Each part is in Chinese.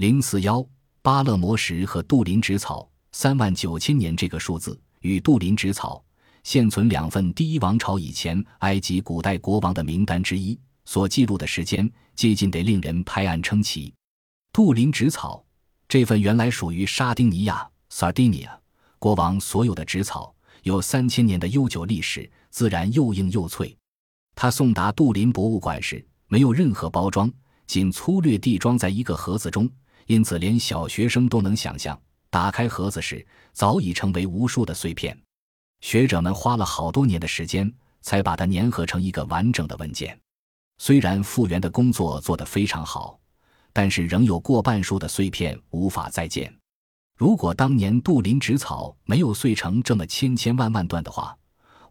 零四幺巴勒摩石和杜林纸草三万九千年这个数字与杜林纸草现存两份第一王朝以前埃及古代国王的名单之一所记录的时间接近，得令人拍案称奇。杜林纸草这份原来属于沙丁尼亚 （Sardinia） 国王所有的纸草，有三千年的悠久历史，自然又硬又脆。他送达杜林博物馆时，没有任何包装，仅粗略地装在一个盒子中。因此，连小学生都能想象，打开盒子时早已成为无数的碎片。学者们花了好多年的时间，才把它粘合成一个完整的文件。虽然复原的工作做得非常好，但是仍有过半数的碎片无法再见。如果当年杜林纸草没有碎成这么千千万万段的话，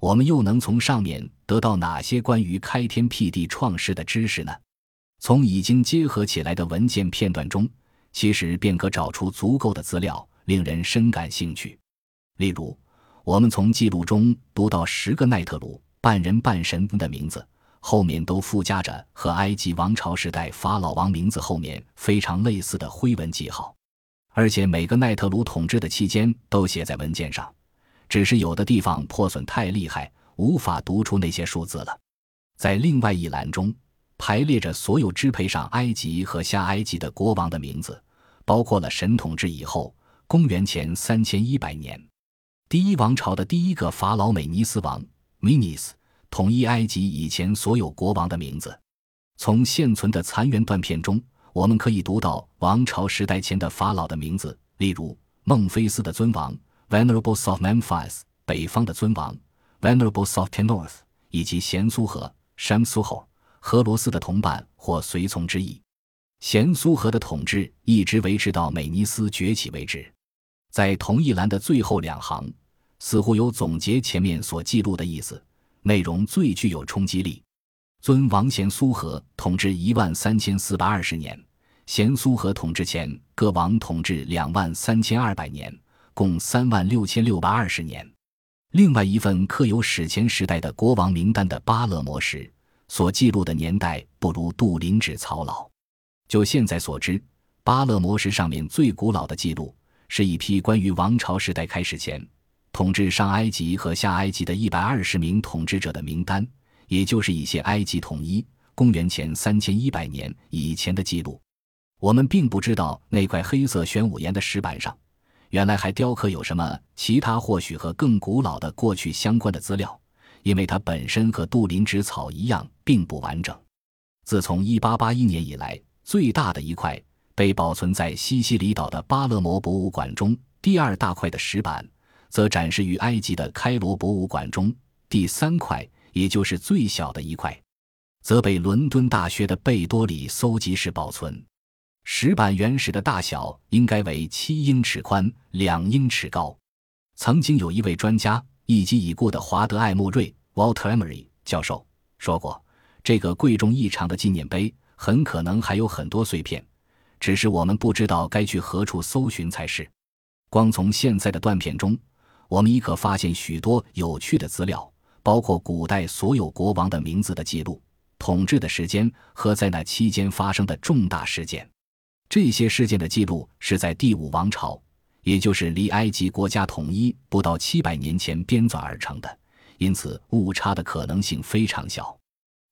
我们又能从上面得到哪些关于开天辟地创世的知识呢？从已经结合起来的文件片段中。其实便可找出足够的资料，令人深感兴趣。例如，我们从记录中读到十个奈特鲁半人半神的名字，后面都附加着和埃及王朝时代法老王名字后面非常类似的灰文记号，而且每个奈特鲁统治的期间都写在文件上，只是有的地方破损太厉害，无法读出那些数字了。在另外一栏中。排列着所有支配上埃及和下埃及的国王的名字，包括了神统治以后，公元前三千一百年，第一王朝的第一个法老美尼斯王 （Minis） 统一埃及以前所有国王的名字。从现存的残垣断片中，我们可以读到王朝时代前的法老的名字，例如孟菲斯的尊王 （Venerable s o f t Memphis，、北方的尊王 （Venerable s o f t e North，以及咸苏河 （Shamsuho）。荷罗斯的同伴或随从之意，咸苏荷的统治一直维持到美尼斯崛起为止。在同一栏的最后两行，似乎有总结前面所记录的意思，内容最具有冲击力。尊王贤苏河统治一万三千四百二十年，贤苏河统治前各王统治两万三千二百年，共三万六千六百二十年。另外一份刻有史前时代的国王名单的巴勒摩石。所记录的年代不如杜林纸草老。就现在所知，巴勒摩石上面最古老的记录，是一批关于王朝时代开始前统治上埃及和下埃及的一百二十名统治者的名单，也就是一些埃及统一公元前三千一百年以前的记录。我们并不知道那块黑色玄武岩的石板上，原来还雕刻有什么其他或许和更古老的过去相关的资料。因为它本身和杜林纸草一样，并不完整。自从1881年以来，最大的一块被保存在西西里岛的巴勒摩博物馆中，第二大块的石板则展示于埃及的开罗博物馆中，第三块，也就是最小的一块，则被伦敦大学的贝多里搜集室保存。石板原始的大小应该为七英尺宽，两英尺高。曾经有一位专家。一及已故的华德·艾默瑞 （Walter Emery） 教授说过：“这个贵重异常的纪念碑很可能还有很多碎片，只是我们不知道该去何处搜寻才是。”光从现在的断片中，我们已可发现许多有趣的资料，包括古代所有国王的名字的记录、统治的时间和在那期间发生的重大事件。这些事件的记录是在第五王朝。也就是离埃及国家统一不到七百年前编纂而成的，因此误差的可能性非常小。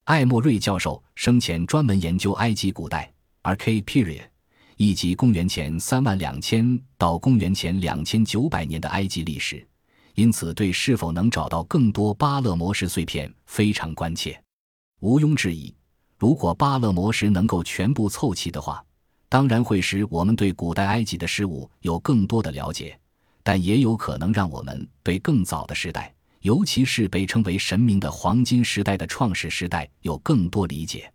艾默瑞教授生前专门研究埃及古代 （Archaic Period） 以及公元前三万两千到公元前两千九百年的埃及历史，因此对是否能找到更多巴勒摩石碎片非常关切。毋庸置疑，如果巴勒摩石能够全部凑齐的话。当然会使我们对古代埃及的事物有更多的了解，但也有可能让我们对更早的时代，尤其是被称为神明的黄金时代的创始时代有更多理解。